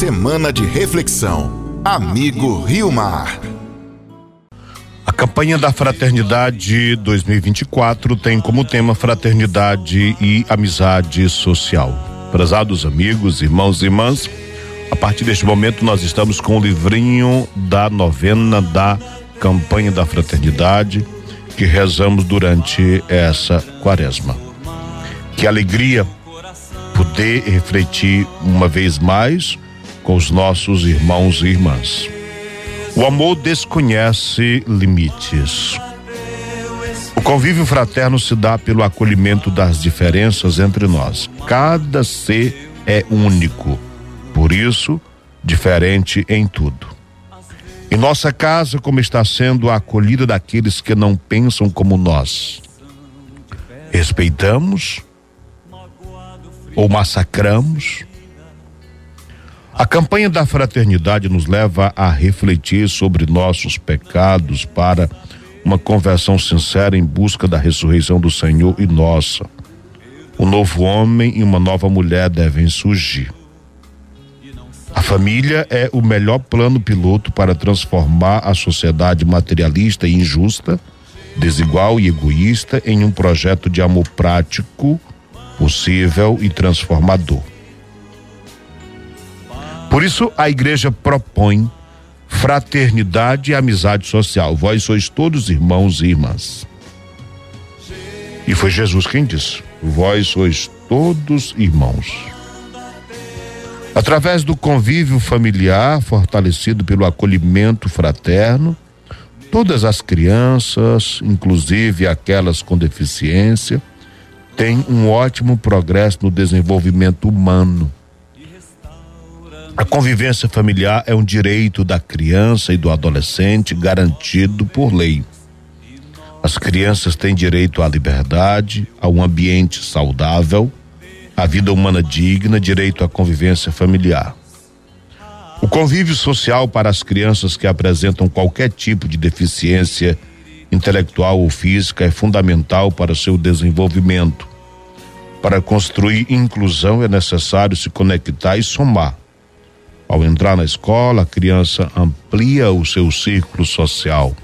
Semana de reflexão. Amigo Rio Mar. A campanha da Fraternidade 2024 tem como tema Fraternidade e Amizade Social. Prezados amigos, irmãos e irmãs, a partir deste momento nós estamos com o livrinho da novena da campanha da Fraternidade que rezamos durante essa quaresma. Que alegria poder refletir uma vez mais com os nossos irmãos e irmãs. O amor desconhece limites. O convívio fraterno se dá pelo acolhimento das diferenças entre nós. Cada ser é único, por isso, diferente em tudo. Em nossa casa, como está sendo a acolhida daqueles que não pensam como nós? Respeitamos ou massacramos? A campanha da fraternidade nos leva a refletir sobre nossos pecados para uma conversão sincera em busca da ressurreição do Senhor e nossa. Um novo homem e uma nova mulher devem surgir. A família é o melhor plano piloto para transformar a sociedade materialista e injusta, desigual e egoísta em um projeto de amor prático, possível e transformador. Por isso, a igreja propõe fraternidade e amizade social. Vós sois todos irmãos e irmãs. E foi Jesus quem disse: Vós sois todos irmãos. Através do convívio familiar, fortalecido pelo acolhimento fraterno, todas as crianças, inclusive aquelas com deficiência, têm um ótimo progresso no desenvolvimento humano. A convivência familiar é um direito da criança e do adolescente garantido por lei. As crianças têm direito à liberdade, a um ambiente saudável, a vida humana digna, direito à convivência familiar. O convívio social para as crianças que apresentam qualquer tipo de deficiência intelectual ou física é fundamental para seu desenvolvimento. Para construir inclusão é necessário se conectar e somar. Ao entrar na escola, a criança amplia o seu círculo social.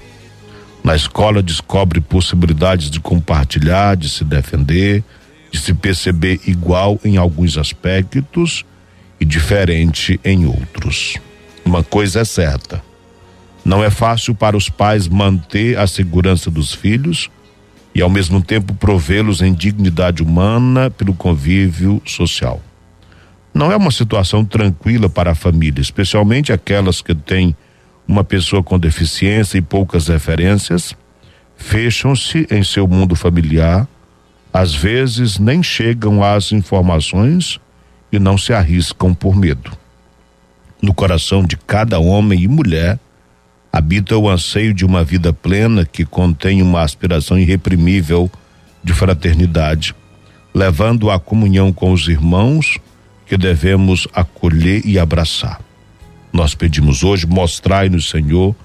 Na escola, descobre possibilidades de compartilhar, de se defender, de se perceber igual em alguns aspectos e diferente em outros. Uma coisa é certa: não é fácil para os pais manter a segurança dos filhos e, ao mesmo tempo, provê-los em dignidade humana pelo convívio social. Não é uma situação tranquila para a família, especialmente aquelas que têm uma pessoa com deficiência e poucas referências, fecham-se em seu mundo familiar às vezes nem chegam às informações e não se arriscam por medo. No coração de cada homem e mulher habita o anseio de uma vida plena que contém uma aspiração irreprimível de fraternidade, levando à comunhão com os irmãos que devemos acolher e abraçar. Nós pedimos hoje, mostrai-nos, Senhor,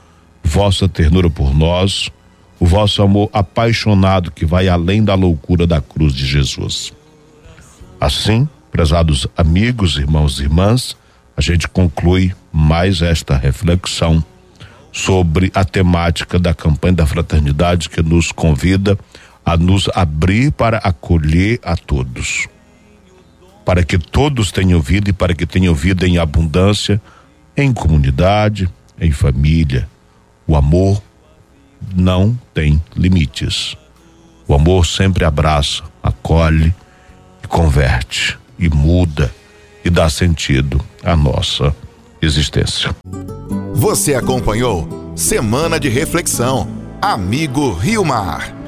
vossa ternura por nós o vosso amor apaixonado que vai além da loucura da cruz de Jesus. Assim, prezados amigos, irmãos e irmãs, a gente conclui mais esta reflexão sobre a temática da campanha da fraternidade que nos convida a nos abrir para acolher a todos. Para que todos tenham vida e para que tenham vida em abundância, em comunidade, em família. O amor não tem limites. O amor sempre abraça, acolhe e converte e muda e dá sentido à nossa existência. Você acompanhou Semana de Reflexão. Amigo Rio Mar.